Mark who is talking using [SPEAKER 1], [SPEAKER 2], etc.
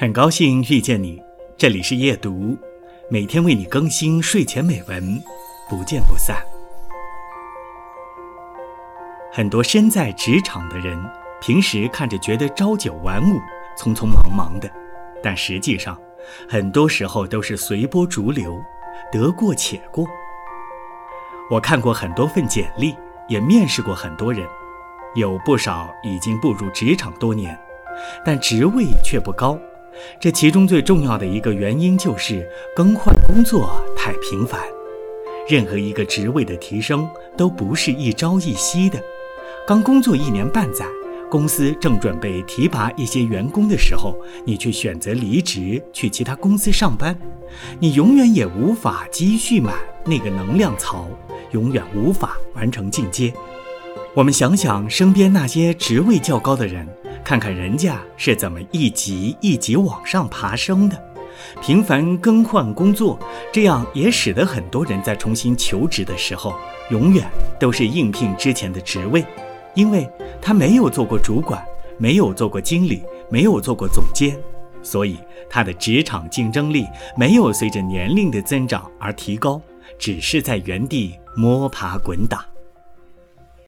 [SPEAKER 1] 很高兴遇见你，这里是夜读，每天为你更新睡前美文，不见不散。很多身在职场的人，平时看着觉得朝九晚五、匆匆忙忙的，但实际上，很多时候都是随波逐流，得过且过。我看过很多份简历，也面试过很多人，有不少已经步入职场多年，但职位却不高。这其中最重要的一个原因就是更换工作太频繁。任何一个职位的提升都不是一朝一夕的。刚工作一年半载，公司正准备提拔一些员工的时候，你却选择离职去其他公司上班，你永远也无法积蓄满那个能量槽，永远无法完成进阶。我们想想身边那些职位较高的人。看看人家是怎么一级一级往上爬升的，频繁更换工作，这样也使得很多人在重新求职的时候，永远都是应聘之前的职位，因为他没有做过主管，没有做过经理，没有做过总监，所以他的职场竞争力没有随着年龄的增长而提高，只是在原地摸爬滚打。